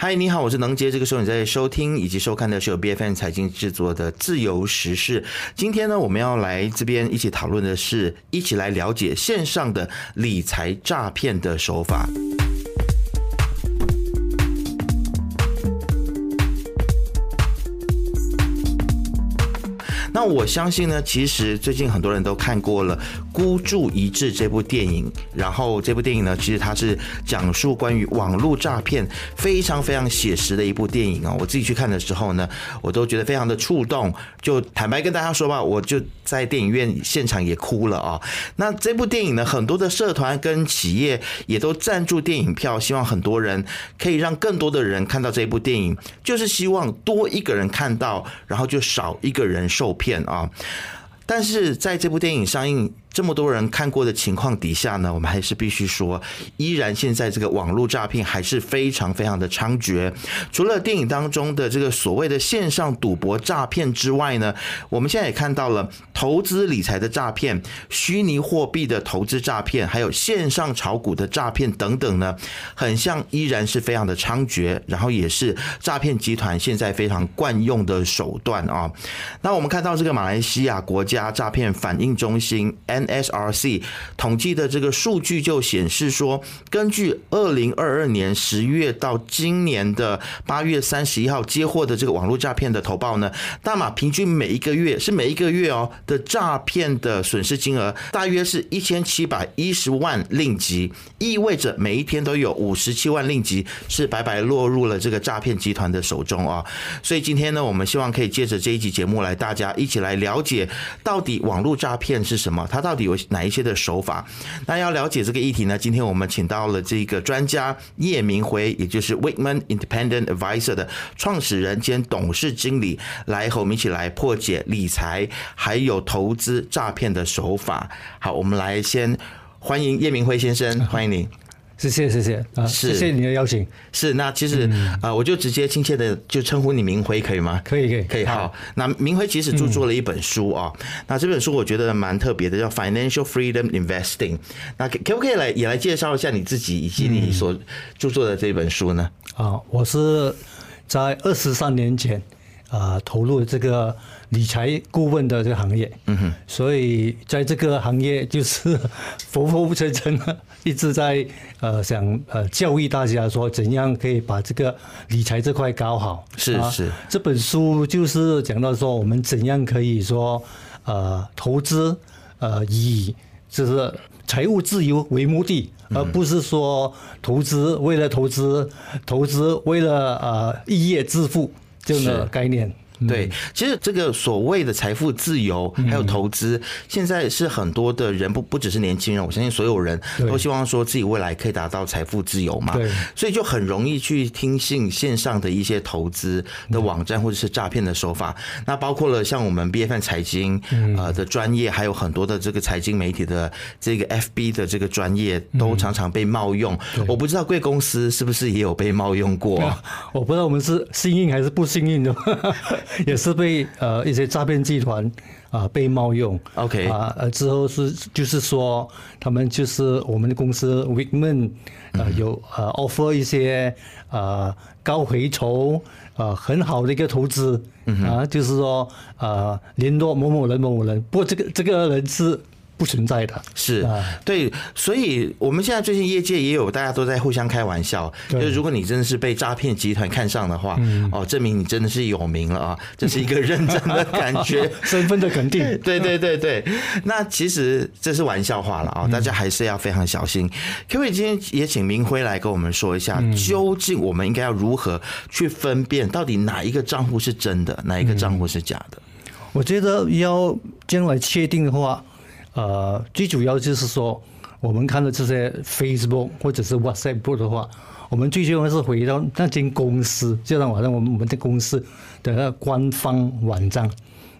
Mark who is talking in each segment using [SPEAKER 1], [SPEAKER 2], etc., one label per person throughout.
[SPEAKER 1] 嗨，你好，我是能杰。这个时候你在收听以及收看的是由 B F N 财经制作的《自由时事》。今天呢，我们要来这边一起讨论的是，一起来了解线上的理财诈骗的手法。那我相信呢，其实最近很多人都看过了《孤注一掷》这部电影，然后这部电影呢，其实它是讲述关于网络诈骗非常非常写实的一部电影啊。我自己去看的时候呢，我都觉得非常的触动。就坦白跟大家说吧，我就在电影院现场也哭了啊。那这部电影呢，很多的社团跟企业也都赞助电影票，希望很多人可以让更多的人看到这部电影，就是希望多一个人看到，然后就少一个人受骗。啊，但是在这部电影上映。这么多人看过的情况底下呢，我们还是必须说，依然现在这个网络诈骗还是非常非常的猖獗。除了电影当中的这个所谓的线上赌博诈骗之外呢，我们现在也看到了投资理财的诈骗、虚拟货币的投资诈骗，还有线上炒股的诈骗等等呢，很像依然是非常的猖獗，然后也是诈骗集团现在非常惯用的手段啊。那我们看到这个马来西亚国家诈骗反应中心 N。SRC 统计的这个数据就显示说，根据二零二二年十月到今年的八月三十一号接获的这个网络诈骗的投报呢，大马平均每一个月是每一个月哦的诈骗的损失金额大约是一千七百一十万令吉，意味着每一天都有五十七万令吉是白白落入了这个诈骗集团的手中啊。所以今天呢，我们希望可以借着这一集节目来，大家一起来了解到底网络诈骗是什么，它到底有哪一些的手法？那要了解这个议题呢？今天我们请到了这个专家叶明辉，也就是 Wakeman Independent Advisor 的创始人兼董事经理，来和我们一起来破解理财还有投资诈骗的手法。好，我们来先欢迎叶明辉先生，欢迎你。
[SPEAKER 2] 谢谢谢谢啊，谢谢你的邀请。
[SPEAKER 1] 是那其实啊，我就直接亲切的就称呼你明辉可以吗？
[SPEAKER 2] 可以可以
[SPEAKER 1] 可以。好，那明辉其实著作了一本书啊，那这本书我觉得蛮特别的，叫 Financial Freedom Investing。那可可不可以来也来介绍一下你自己以及你所著作的这本书呢？
[SPEAKER 2] 啊，我是在二十三年前啊投入这个理财顾问的这个行业，嗯哼，所以在这个行业就是浮浮沉沉。一直在呃想呃教育大家说怎样可以把这个理财这块搞好。
[SPEAKER 1] 是是。
[SPEAKER 2] 这本书就是讲到说我们怎样可以说呃投资呃以就是财务自由为目的，而不是说投资为了投资投资为了呃一夜致富这样的概念。
[SPEAKER 1] 对，其实这个所谓的财富自由还有投资，现在是很多的人不不只是年轻人，我相信所有人都希望说自己未来可以达到财富自由嘛。
[SPEAKER 2] 对，
[SPEAKER 1] 所以就很容易去听信线上的一些投资的网站或者是诈骗的手法。那包括了像我们 B F N 财经呃的专业，还有很多的这个财经媒体的这个 F B 的这个专业，都常常被冒用。我不知道贵公司是不是也有被冒用过？
[SPEAKER 2] 我不知道我们是幸运还是不幸运的。也是被呃一些诈骗集团啊被冒用
[SPEAKER 1] ，OK
[SPEAKER 2] 啊呃之后是就是说他们就是我们的公司 Wickman 呃有呃 offer 一些呃高回酬呃很好的一个投资啊就是说呃联络某某人某某人，不过这个这个人是。不存在的
[SPEAKER 1] 是对，所以我们现在最近业界也有大家都在互相开玩笑，就是如果你真的是被诈骗集团看上的话，哦，证明你真的是有名了啊，这是一个认真的感觉，
[SPEAKER 2] 身份的肯定。
[SPEAKER 1] 对对对对，那其实这是玩笑话了啊，大家还是要非常小心。可不可以今天也请明辉来跟我们说一下，究竟我们应该要如何去分辨，到底哪一个账户是真的，哪一个账户是假的？
[SPEAKER 2] 我觉得要将来确定的话。呃，最主要就是说，我们看到这些 Facebook 或者是 WhatsApp 的话，我们最重要是回到那间公司，就像好像我们我们的公司的那官方网站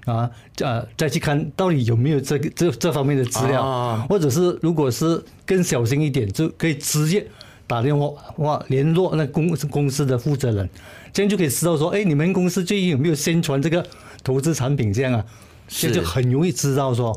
[SPEAKER 2] 啊，呃，再去看到底有没有这个这这方面的资料，啊或者是如果是更小心一点，就可以直接打电话哇联络那公公司的负责人，这样就可以知道说，哎，你们公司最近有没有宣传这个投资产品？这样啊，这就很容易知道说。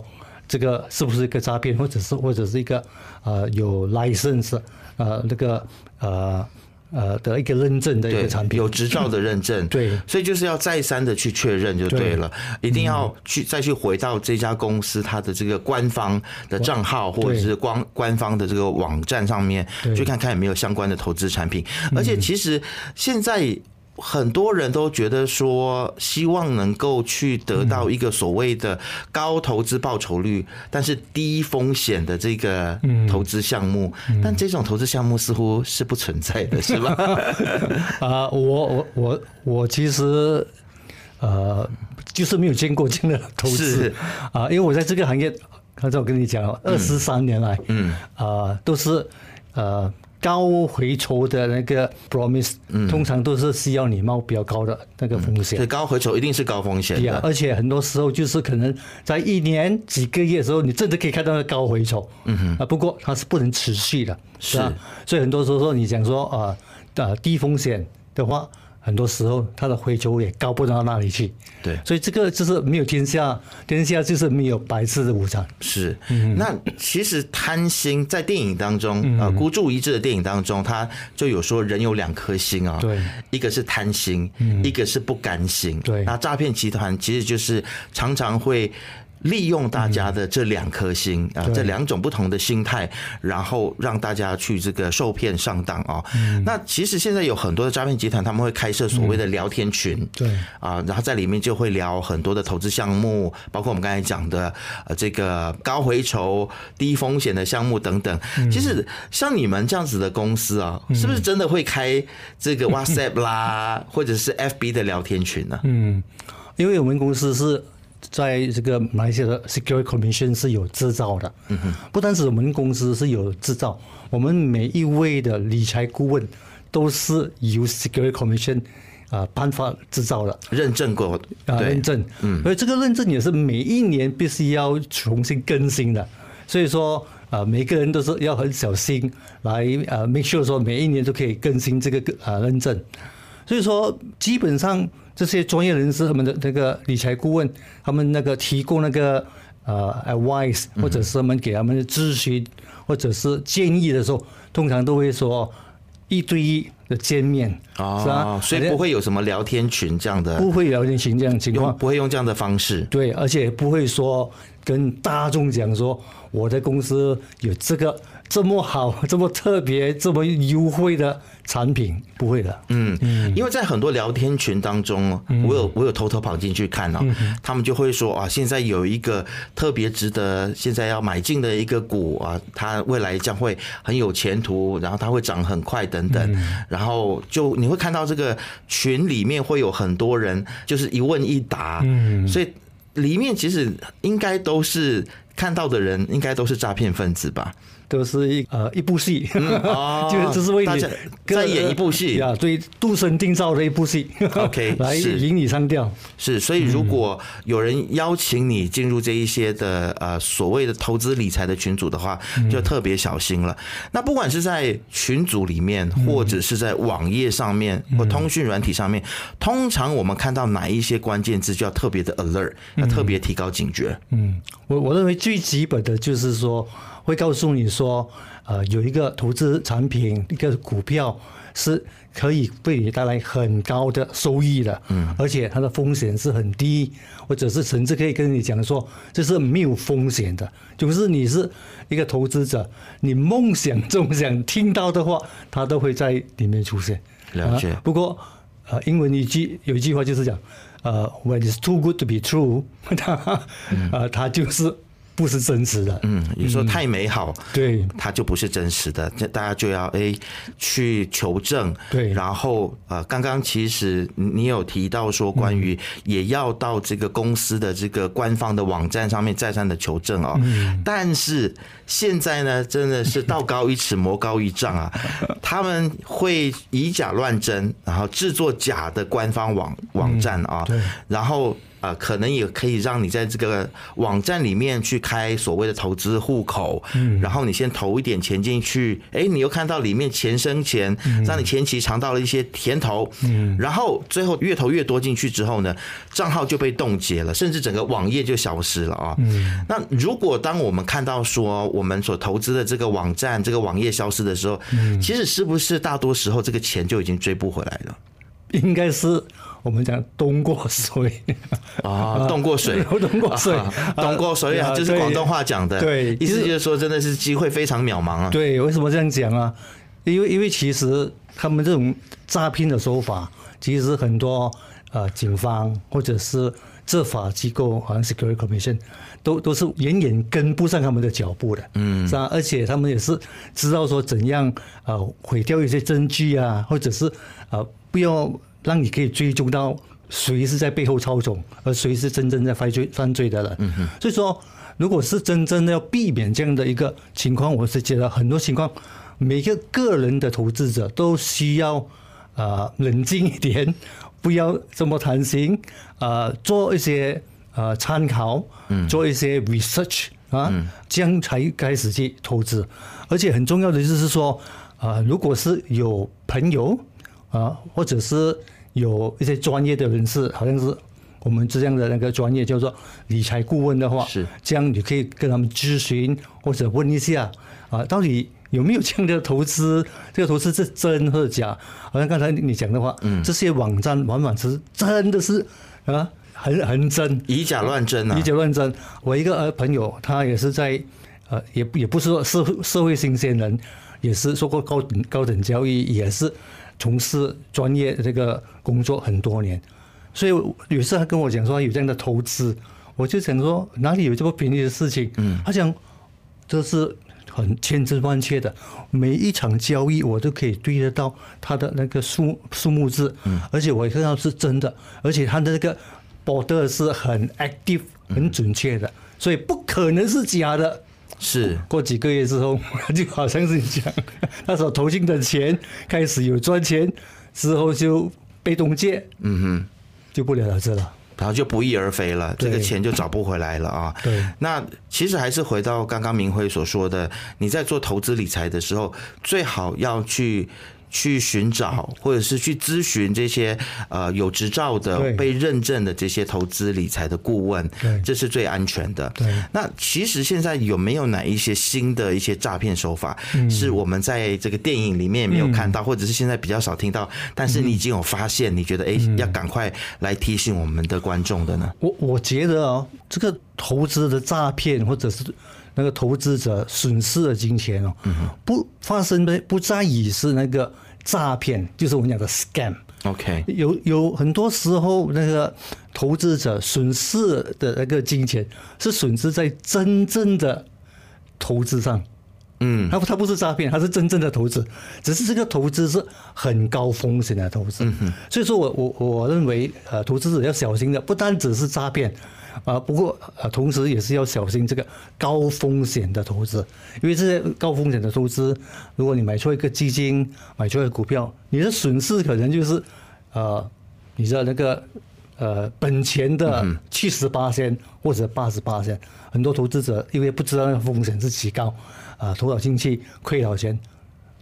[SPEAKER 2] 这个是不是一个诈骗，或者是或者是一个呃有 license 呃那个呃呃的一个认证的一个产，品。
[SPEAKER 1] 有执照的认证，
[SPEAKER 2] 对。
[SPEAKER 1] 所以就是要再三的去确认就对了，一定要去再去回到这家公司它的这个官方的账号或者是官官方的这个网站上面去看看有没有相关的投资产品，而且其实现在。很多人都觉得说，希望能够去得到一个所谓的高投资报酬率，但是低风险的这个投资项目，但这种投资项目似乎是不存在的，是吧？
[SPEAKER 2] 啊、我我我我其实呃，就是没有见过这样的投资。
[SPEAKER 1] 是。
[SPEAKER 2] 啊、因为我在这个行业，刚才我跟你讲，二十三年来，嗯，啊、都是呃高回酬的那个 promise，、通常都是需要你冒比较高的那个风险
[SPEAKER 1] 嗯。高回酬一定是高风险的。
[SPEAKER 2] 而且很多时候就是可能在一年几个月的时候，你真的可以看到那高回酬。嗯哼。啊，不过它是不能持续的，
[SPEAKER 1] 是
[SPEAKER 2] 吧？所以很多时候说你讲说啊呃低风险的话，很多时候它的回球也高不到哪里去。
[SPEAKER 1] 对。
[SPEAKER 2] 所以这个就是没有天下，天下就是没有白吃的午餐。
[SPEAKER 1] 是，那其实贪心在电影当中，呃，孤注一掷的电影当中，他就有说人有两颗心啊，
[SPEAKER 2] 对，
[SPEAKER 1] 一个是贪心，一个是不甘心，
[SPEAKER 2] 对。
[SPEAKER 1] 那诈骗集团其实就是常常会。利用大家的这两颗心啊，
[SPEAKER 2] 对。
[SPEAKER 1] 这两种不同的心态，然后让大家去这个受骗上当啊。那其实现在有很多的诈骗集团，他们会开设所谓的聊天群，
[SPEAKER 2] 对。
[SPEAKER 1] 啊，然后在里面就会聊很多的投资项目，包括我们刚才讲的呃这个高回酬、低风险的项目等等。其实像你们这样子的公司啊，是不是真的会开这个 WhatsApp 啦，或者是 FB 的聊天群呢？
[SPEAKER 2] 嗯，因为我们公司是在这个马来西亚的 Security Commission 是有制造的。嗯哼，不单是我们公司是有制造，我们每一位的理财顾问都是由 Security Commission 啊颁发制造的。
[SPEAKER 1] 认证过，
[SPEAKER 2] 啊，
[SPEAKER 1] 对。
[SPEAKER 2] 认，证，嗯，所以这个认证也是每一年必须要重新更新的，所以说啊，每个人都是要很小心来啊，make sure 说每一年都可以更新这个啊认证，所以说基本上这些专业人士他们的那个理财顾问，他们那个提供那个呃 advice 或者是他们给他们的咨询或者是建议的时候，通常都会说一对一的见面，是吧
[SPEAKER 1] 哦，？所以不会有什么聊天群这样的，
[SPEAKER 2] 不会聊天群这样情况，
[SPEAKER 1] 不会用这样的方式。
[SPEAKER 2] 对，而且不会说跟大众讲说我的公司有这个这么好、这么特别、这么优惠的产品，不会的。
[SPEAKER 1] 嗯，因为在很多聊天群当中，我有我有偷偷跑进去看哦，他们就会说啊，现在有一个特别值得现在要买进的一个股啊，它未来将会很有前途，然后它会涨很快等等，然后就你会看到这个群里面会有很多人就是一问一答，嗯，所以里面其实应该都是看到的人，应该都是诈骗分子吧？
[SPEAKER 2] 都是一呃一部戏，
[SPEAKER 1] 哦
[SPEAKER 2] 就是这是为你
[SPEAKER 1] 大家在演一部戏。
[SPEAKER 2] 呀，对，度身定造的一部戏。
[SPEAKER 1] OK，
[SPEAKER 2] 来
[SPEAKER 1] 是。
[SPEAKER 2] 引你上吊。
[SPEAKER 1] 是，所以如果有人邀请你进入这一些的呃所谓的投资理财的群组的话，就特别小心了。那不管是在群组里面，或者是在网页上面或通讯软体上面，通常我们看到哪一些关键字，就要特别的 alert，要特别提高警觉。
[SPEAKER 2] 嗯，我我认为最基本的就是说，会告诉你说，呃，有一个投资产品，一个股票是可以为你带来很高的收益的，嗯，而且它的风险是很低，或者是甚至可以跟你讲说，这是没有风险的，就是你是一个投资者，你梦想中想听到的话，它都会在里面出现。
[SPEAKER 1] 了解。
[SPEAKER 2] 啊不过，呃，英文一句有一句话就是讲，呃，when it's too good to be true，它，呃，它就是不是真实的。
[SPEAKER 1] 嗯，有时候太美好，
[SPEAKER 2] 对。
[SPEAKER 1] 它就不是真实的，这大家就要哎去求证。
[SPEAKER 2] 对。
[SPEAKER 1] 然后呃，刚刚其实你有提到说，关于也要到这个公司的这个官方的网站上面再三的求证啊、但是现在呢，真的是道高一尺，魔高一丈啊，他们会以假乱真，然后制作假的官方网网站啊，
[SPEAKER 2] 对。
[SPEAKER 1] 然后呃，可能也可以让你在这个网站里面去开所谓的投资户口，嗯，然后你先投一点钱进去，哎，你又看到里面钱生钱，让你前期尝到了一些甜头，嗯，然后最后越投越多进去之后呢，账号就被冻结了，甚至整个网页就消失了啊。嗯，那如果当我们看到说我们所投资的这个网站、这个网页消失的时候，嗯，其实是不是大多时候这个钱就已经追不回来了？
[SPEAKER 2] 应该是。我们讲东过水
[SPEAKER 1] 啊，冻过水，
[SPEAKER 2] 冻过水，
[SPEAKER 1] 冻过水啊，就是广东话讲的。
[SPEAKER 2] 对，
[SPEAKER 1] 意思就是说，真的是机会非常渺茫啊。
[SPEAKER 2] 对，为什么这样讲啊？因为因为其实他们这种诈骗的手法，其实很多呃警方或者是执法机构，好像 Security Commission，都都是远远跟不上他们的脚步的。嗯，是吧？而且他们也是知道说怎样呃毁掉一些证据啊，或者是呃不要。让你可以追踪到谁是在背后操纵，而谁是真正在犯罪犯罪的人。所以说，如果是真正的要避免这样的一个情况，我是觉得很多情况，每个个人的投资者都需要啊冷静一点，不要这么贪心啊，做一些呃参考，做一些 research 啊，这样才开始去投资。而且很重要的就是说啊，如果是有朋友。啊，或者是有一些专业的人士，好像是我们这样的那个专业叫做理财顾问的话，
[SPEAKER 1] 是
[SPEAKER 2] 这样，你可以跟他们咨询或者问一下啊，到底有没有这样的投资？这个投资是真或者假？好像刚才你讲的话，嗯，这些网站往往是真的是啊，很很真，
[SPEAKER 1] 以假乱真啊，
[SPEAKER 2] 以假乱真。我一个呃朋友，他也是在呃，也也不是说社社会新鲜人，也是做过高等高等教育，也是。从事专业这个工作很多年，所以有时他跟我讲说有这样的投资，我就想说哪里有这么便宜的事情？嗯，他讲这是很千真万确的，每一场交易我都可以对得到他的那个数数目字，嗯，而且我看到是真的，而且他的那个 border 是很 active 很准确的，所以不可能是假的。
[SPEAKER 1] 是
[SPEAKER 2] 过几个月之后，就好像是你讲，那时候投进的钱开始有赚钱，之后就被冻结，嗯哼，就不了了之了，
[SPEAKER 1] 然后就不翼而飞了，这个钱就找不回来了啊。
[SPEAKER 2] 对，
[SPEAKER 1] 那其实还是回到刚刚明辉所说的，你在做投资理财的时候，最好要去。去寻找或者是去咨询这些呃有执照的、被认证的这些投资理财的顾问，这是最安全的。那其实现在有没有哪一些新的一些诈骗手法，是我们在这个电影里面没有看到，或者是现在比较少听到，但是你已经有发现，你觉得哎要赶快来提醒我们的观众的呢？
[SPEAKER 2] 我我觉得哦，这个投资的诈骗或者是。那个投资者损失的金钱哦，不发生的不在于是那个诈骗，就是我们讲的 scam。
[SPEAKER 1] OK，
[SPEAKER 2] 有有很多时候那个投资者损失的那个金钱是损失在真正的投资上。嗯，他他不是诈骗，他是真正的投资，只是这个投资是很高风险的投资。所以说我我我认为呃，投资者要小心的，不单只是诈骗。啊，不过啊，同时也是要小心这个高风险的投资，因为这些高风险的投资，如果你买错一个基金，买错一个股票，你的损失可能就是，呃，你知道那个呃本钱的七十八千或者八十八千，很多投资者因为不知道那个风险是极高，啊，投了进去亏了钱，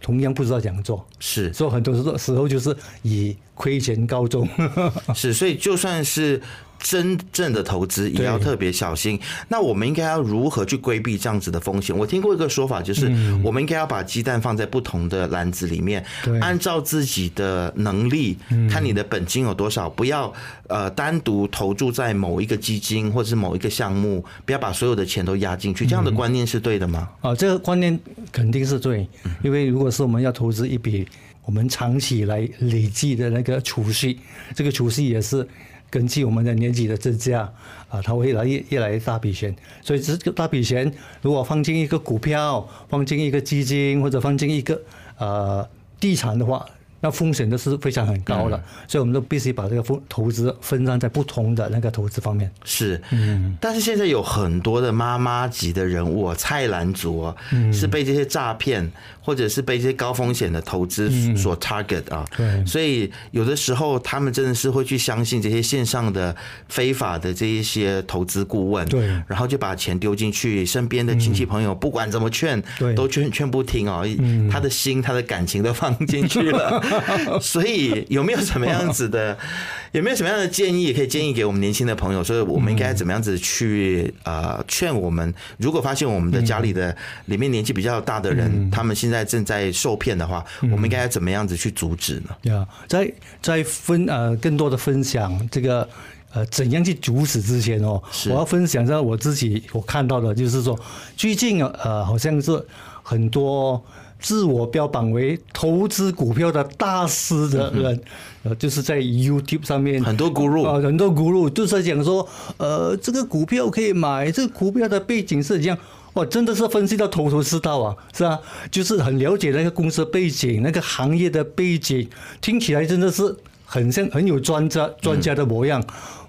[SPEAKER 2] 同样不知道怎样做，
[SPEAKER 1] 是，
[SPEAKER 2] 所以很多时候时候就是以亏钱告终，
[SPEAKER 1] 是，所以就算是。真正的投资也要特别小心。那我们应该要如何去规避这样子的风险？我听过一个说法，就是我们应该要把鸡蛋放在不同的篮子里面，按照自己的能力，看你的本金有多少，不要呃单独投注在某一个基金或者是某一个项目，不要把所有的钱都压进去。这样的观念是对的吗？
[SPEAKER 2] 啊，这个观念肯定是对，因为如果是我们要投资一笔我们长期来累计的那个储蓄，这个储蓄也是。根据我们的年纪的增加，啊，它会越来越越来越大笔钱。所以这个大笔钱，如果放进一个股票，放进一个基金，或者放进一个呃地产的话，那风险都是非常很高的，所以我们都必须把这个风投资分散在不同的那个投资方面。
[SPEAKER 1] 是，嗯，但是现在有很多的妈妈级的人物，菜篮族哦，是被这些诈骗或者是被这些高风险的投资所 target 啊，
[SPEAKER 2] 对。
[SPEAKER 1] 所以有的时候他们真的是会去相信这些线上的非法的这一些投资顾问，
[SPEAKER 2] 对。
[SPEAKER 1] 然后就把钱丢进去，身边的亲戚朋友不管怎么劝，
[SPEAKER 2] 对。
[SPEAKER 1] 都劝劝不听哦，他的心他的感情都放进去了，所以有没有什么样子的，有没有什么样的建议，也可以建议给我们年轻的朋友，所以我们应该怎么样子去呃劝我们，如果发现我们的家里的里面年纪比较大的人，他们现在正在受骗的话，我们应该怎么样子去阻止呢？
[SPEAKER 2] 呀，在在分呃更多的分享这个呃怎样去阻止之前哦，我要分享一下我自己我看到的，就是说最近呃好像是很多自我标榜为投资股票的大师的人，呃，就是在 YouTube 上面
[SPEAKER 1] 很多 guru
[SPEAKER 2] 啊、很多 guru 就是讲说，呃，这个股票可以买，这个股票的背景是怎样。哇，真的是分析到头头是道啊，是吧？就是很了解那个公司背景、那个行业的背景，听起来真的是很像很有专家专家的模样。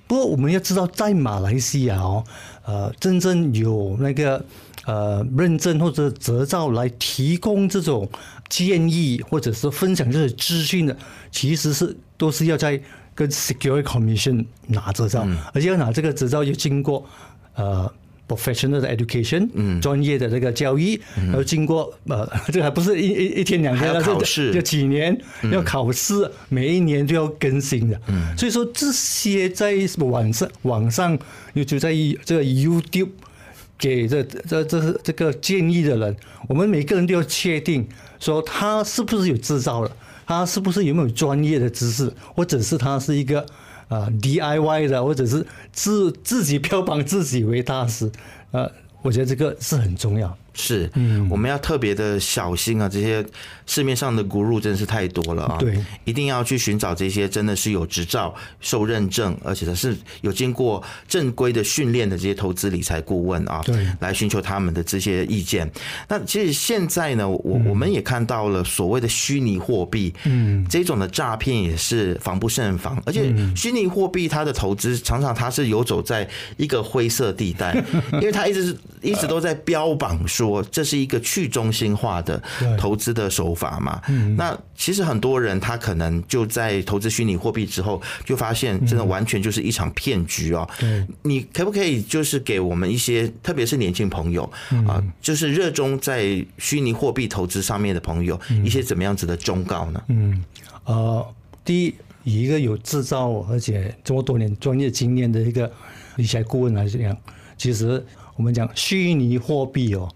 [SPEAKER 2] 不过我们要知道，在马来西亚哦，呃，真正有那个呃认证或者执照来提供这种建议或者是分享这些资讯的，其实是都是要在跟 Security Commission 拿执照，而且要拿这个执照要经过呃。professional 的 education，嗯，专业的这个教育，然后经过呃，这个还不是一一一天两天，
[SPEAKER 1] 还要考试。
[SPEAKER 2] 要几年要考试，每一年都要更新的。嗯，所以说这些在网上网上，又就在这个 YouTube 给这这这这个建议的人，我们每个人都要确定说他是不是有执照了，他是不是有没有专业的知识，或者是他是一个。啊，DIY 的，或者是自自己标榜自己为大师，呃，我觉得这个是很重要。
[SPEAKER 1] 是，嗯，我们要特别的小心啊！这些市面上的 guru 真是太多了啊！
[SPEAKER 2] 对，
[SPEAKER 1] 一定要去寻找这些真的是有执照、受认证，而且是有经过正规的训练的这些投资理财顾问啊，
[SPEAKER 2] 对，
[SPEAKER 1] 来寻求他们的这些意见。那其实现在呢，我我们也看到了所谓的虚拟货币，嗯，这种的诈骗也是防不胜防，而且虚拟货币它的投资常常它是游走在一个灰色地带，因为它一直是一直都在标榜说。说这是一个去中心化的投资的手法嘛？那其实很多人他可能就在投资虚拟货币之后，就发现真的完全就是一场骗局哦。你可不可以就是给我们一些，特别是年轻朋友啊，就是热衷在虚拟货币投资上面的朋友，一些怎么样子的忠告呢？
[SPEAKER 2] 嗯，呃，第一，以一个有制造而且这么多年专业经验的一个理财顾问来讲，其实我们讲虚拟货币哦。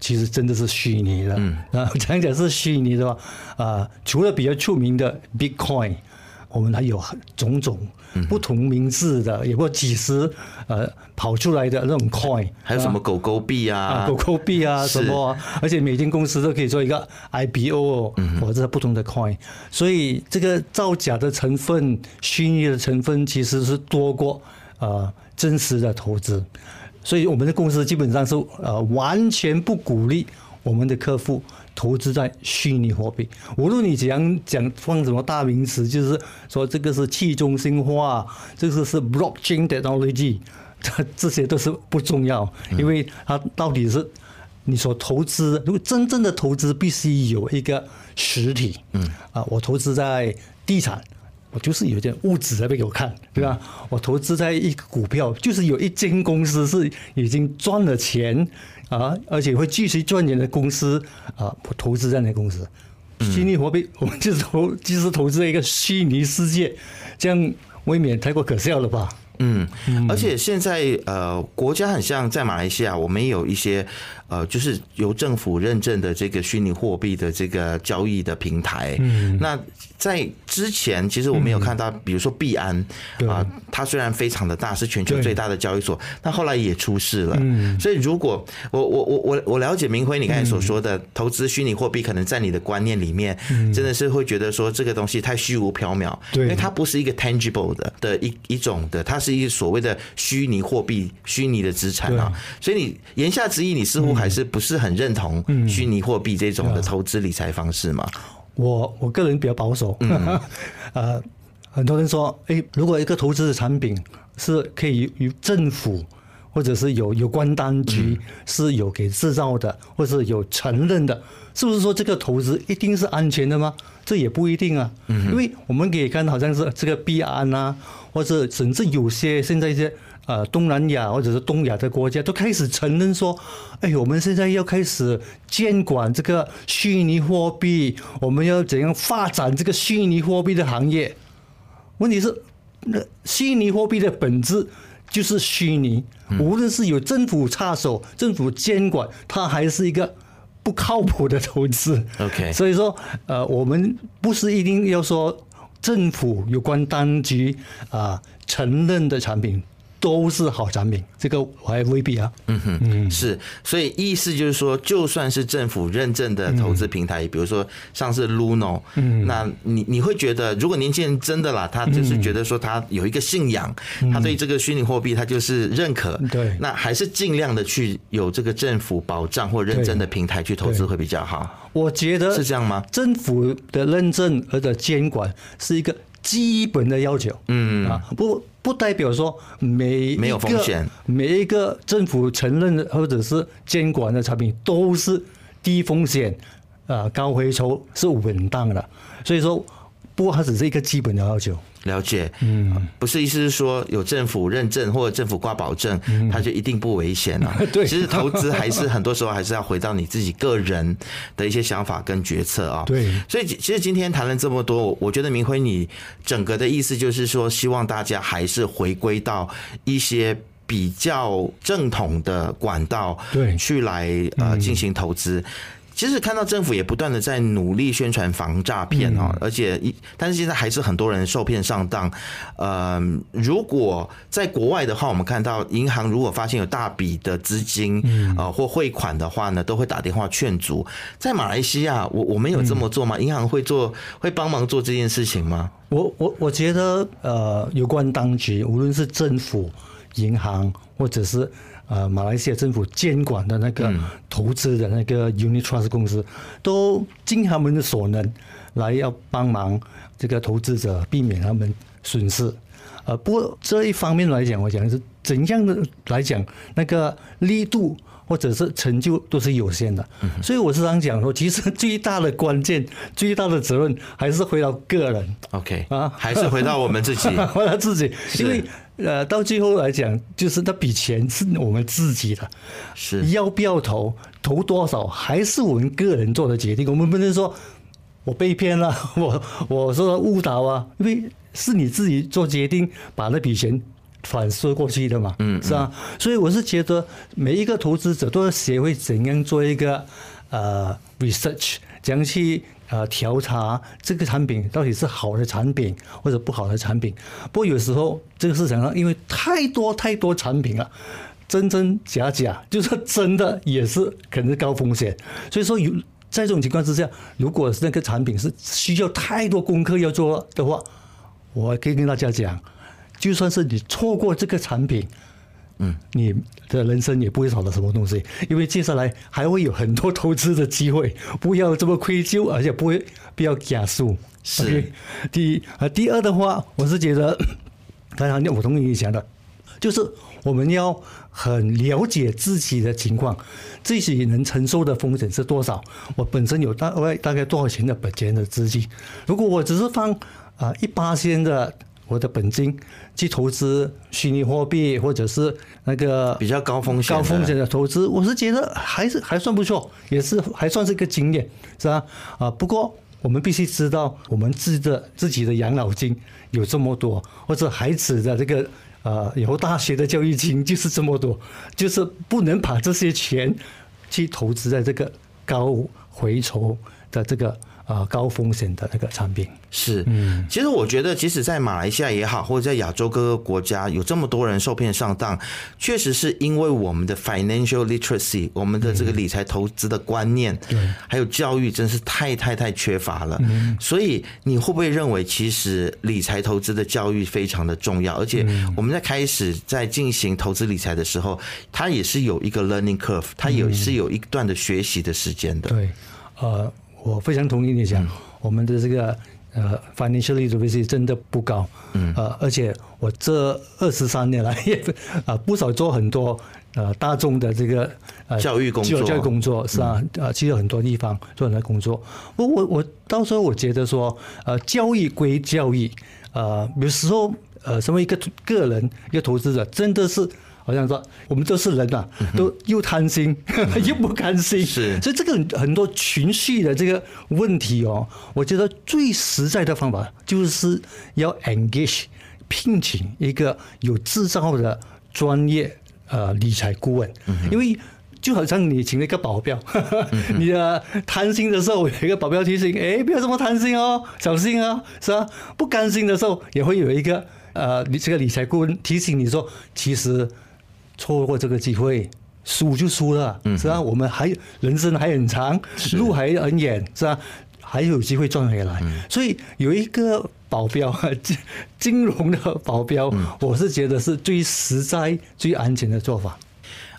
[SPEAKER 2] 其实真的是虚拟的，啊，讲讲是虚拟的话，啊，除了比较出名的 Bitcoin，我们还有种种不同名字的，有过几十呃跑出来的那种 coin，
[SPEAKER 1] 还有什么狗狗币啊，
[SPEAKER 2] 狗狗币啊什么，而且每间公司都可以做一个 IPO，或者不同的 coin，所以这个造假的成分、虚拟的成分其实是多过呃真实的投资。所以我们的公司基本上是呃完全不鼓励我们的客户投资在虚拟货币。无论你怎样讲放什么大名词，就是说这个是去中心化，这个是 blockchain technology，这这些都是不重要，因为它到底是你所投资，如果真正的投资必须有一个实体，嗯啊，我投资在地产。我就是有点物质在给我看，对吧？我投资在一个股票，就是有一间公司是已经赚了钱啊，而且会继续赚钱的公司啊，我投资在那公司。虚拟货币，我们就是投，就是投资在一个虚拟世界，这样未免太过可笑了吧？
[SPEAKER 1] 嗯，而且现在呃，国家很像在马来西亚，我们也有一些呃，就是由政府认证的这个虚拟货币的这个交易的平台。嗯，那在之前，其实我们有看到，比如说币安啊，它虽然非常的大，是全球最大的交易所，但后来也出事了。嗯，所以如果我我我我我了解明辉你刚才所说的投资虚拟货币，可能在你的观念里面，真的是会觉得说这个东西太虚无缥缈，
[SPEAKER 2] 对，
[SPEAKER 1] 因为它不是一个 tangible 的的一一种的，它是。是一所谓的虚拟货币、虚拟的资产啊，所以你言下之意，你似乎还是不是很认同虚拟货币这种的投资理财方式嘛？
[SPEAKER 2] 我我个人比较保守，呃，很多人说，诶，如果一个投资的产品是可以由政府或者是有有关当局是有给制造的，或者是有承认的，是不是说这个投资一定是安全的吗？这也不一定啊，因为我们可以看好像是这个币安啊，或者甚至有些现在一些呃东南亚或者是东亚的国家都开始承认说，哎，我们现在要开始监管这个虚拟货币，我们要怎样发展这个虚拟货币的行业？问题是，那虚拟货币的本质就是虚拟，无论是有政府插手、政府监管，它还是一个不靠谱的投资。
[SPEAKER 1] OK
[SPEAKER 2] 所以说，呃，我们不是一定要说政府有关当局啊、承认的产品都是好产品，这个我还未必啊。
[SPEAKER 1] 嗯哼，是，所以意思就是说，就算是政府认证的投资平台，比如说像是 Luno，嗯，那你你会觉得，如果年轻人真的啦，他就是觉得说他有一个信仰，他对这个虚拟货币他就是认可，
[SPEAKER 2] 对。
[SPEAKER 1] 那还是尽量的去有这个政府保障或认证的平台去投资会比较好，
[SPEAKER 2] 我觉得
[SPEAKER 1] 是这样吗？
[SPEAKER 2] 政府的认证和的监管是一个基本的要求，嗯。啊，不不代表说每
[SPEAKER 1] 没有风险
[SPEAKER 2] 每一个政府承认的或者是监管的产品都是低风险啊高回收是稳当的，所以说不过它只是一个基本的要求。
[SPEAKER 1] 了解，嗯，不是意思是说有政府认证或者政府挂保证，它就一定不危险啊。
[SPEAKER 2] 对
[SPEAKER 1] 其实投资还是很多时候还是要回到你自己个人的一些想法跟决策啊。
[SPEAKER 2] 对
[SPEAKER 1] 所以其其实今天谈了这么多，我我觉得明辉你整个的意思就是说，希望大家还是回归到一些。比较正统的管道，
[SPEAKER 2] 对
[SPEAKER 1] 去来呃进行投资。其实看到政府也不断的在努力宣传防诈骗哦，而且一但是现在还是很多人受骗上当。呃，如果在国外的话，我们看到银行如果发现有大笔的资金呃或汇款的话呢，都会打电话劝阻。在马来西亚，我我们有这么做吗？银行会做会帮忙做这件事情吗？
[SPEAKER 2] 我我我觉得呃，有关当局，无论是政府、银行，或者是呃马来西亚政府监管的那个投资的那个 Unit Trust 公司，都尽他们的所能来要帮忙这个投资者避免他们损失。呃，不过这一方面来讲，我讲是怎样的来讲，那个力度或者是成就都是有限的。所以我时常讲说，其实最大的关键、最大的责任还是回到个人。
[SPEAKER 1] OK
[SPEAKER 2] 啊
[SPEAKER 1] 还是回到我们自己。
[SPEAKER 2] 回到自己，因为呃，到最后来讲，就是那笔钱是我们自己的，
[SPEAKER 1] 是。
[SPEAKER 2] 要不要投，投多少，还是我们个人做的决定。我们不能说我被骗了，我我受到误导啊，因为是你自己做决定，把那笔钱反射过去的嘛，嗯，是啊，所以我是觉得每一个投资者都要学会怎样做一个呃 research，怎样去呃调查这个产品到底是好的产品或者不好的产品。不过有时候这个市场上因为太多太多产品了。真真假假，就是真的也是可能是高风险，所以说有在这种情况之下，如果那个产品是需要太多功课要做的话，我可以跟大家讲，就算是你错过这个产品，嗯，你的人生也不会少了什么东西，因为接下来还会有很多投资的机会，不要这么愧疚，而且不会不要加速。
[SPEAKER 1] 是
[SPEAKER 2] 第一啊，第二的话，我是觉得，当然我同意你讲的，就是我们要很了解自己的情况，自己能承受的风险是多少。我本身有大概大概多少钱的本钱的资金，如果我只是放啊一八千的我的本金去投资虚拟货币或者是那个
[SPEAKER 1] 比较高风险
[SPEAKER 2] 高风险的投资，我是觉得还是还算不错，也是还算是一个经验，是吧？啊，不过我们必须知道，我们自己的自己的养老金有这么多，或者孩子的这个呃以后大学的教育金就是这么多，就是不能把这些钱去投资在这个高回酬的这个啊、高风险的那个产品。
[SPEAKER 1] 是，嗯其实我觉得，即使在马来西亚也好，或者在亚洲各个国家，有这么多人受骗上当，确实是因为我们的 financial literacy，我们的这个理财投资的观念，对还有教育，真是太太太缺乏了。嗯所以，你会不会认为，其实理财投资的教育非常的重要？而且，我们在开始在进行投资理财的时候，它也是有一个 learning curve，它也是有一段的学习的时间的。
[SPEAKER 2] 对，呃，我非常同意你讲，我们的这个呃 financial literacy 真的不高，嗯，呃，而且我这二十三年来 也啊不少做很多呃大众的这个呃
[SPEAKER 1] 教育工作
[SPEAKER 2] 教育工作是啊，呃，去了很多地方做很多工作。我我我到时候我觉得说，呃，教育归教育，呃，有时候呃，身为一个个人一个投资者，真的是。好像说我们都是人呐、都又贪心又不甘心，
[SPEAKER 1] 是。
[SPEAKER 2] 所以这个很很多情绪的这个问题哦，我觉得最实在的方法就是要 engage 聘请一个有制造的专业呃理财顾问，因为。就好像你请了一个保镖，你的贪心的时候有一个保镖提醒，哎，不要这么贪心哦，小心啊，是吧？不甘心的时候也会有一个呃，你这个理财顾问提醒你说，其实错过这个机会，输就输了，是吧？我们还人生还很长，路还很远，是吧？还有机会赚回来，所以有一个保镖，金金融的保镖，我是觉得是最实在、最安全的做法。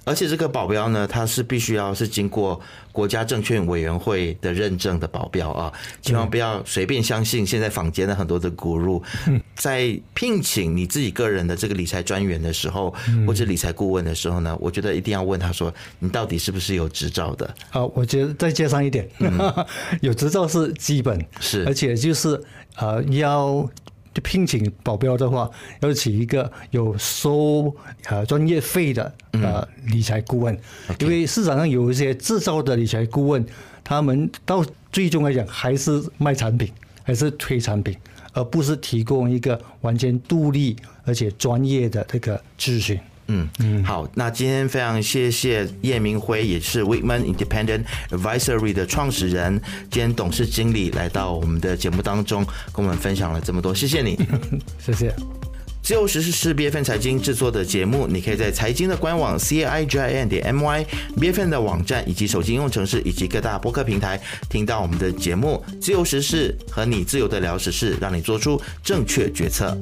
[SPEAKER 1] 而且这个保镖呢，它是必须要是经过国家证券委员会的认证的保镖啊，千万不要随便相信现在坊间的很多的股入。在聘请你自己个人的这个理财专员的时候，或者理财顾问的时候呢，我觉得一定要问他说，你到底是不是有执照的？
[SPEAKER 2] 啊，我觉得再加上一点，有执照是基本，
[SPEAKER 1] 是
[SPEAKER 2] 而且就是呃要。聘请保镖的话，要请一个有收呃专业费的呃理财顾问，因为市场上有一些制造的理财顾问，他们到最终来讲还是卖产品，还是推产品，而不是提供一个完全独立而且专业的这个咨询。
[SPEAKER 1] 嗯嗯，好，那今天非常谢谢叶明辉，也是 Whitman Independent Advisory 的创始人兼董事经理，来到我们的节目当中，跟我们分享了这么多，谢谢你，
[SPEAKER 2] 谢谢。
[SPEAKER 1] 自由时事是 B F N 财经制作的节目，你可以在财经的官网 C I G I N 点 M Y B F N 的网站以及手机应用程式以及各大播客平台听到我们的节目。自由时事和你自由的聊时事，让你做出正确决策。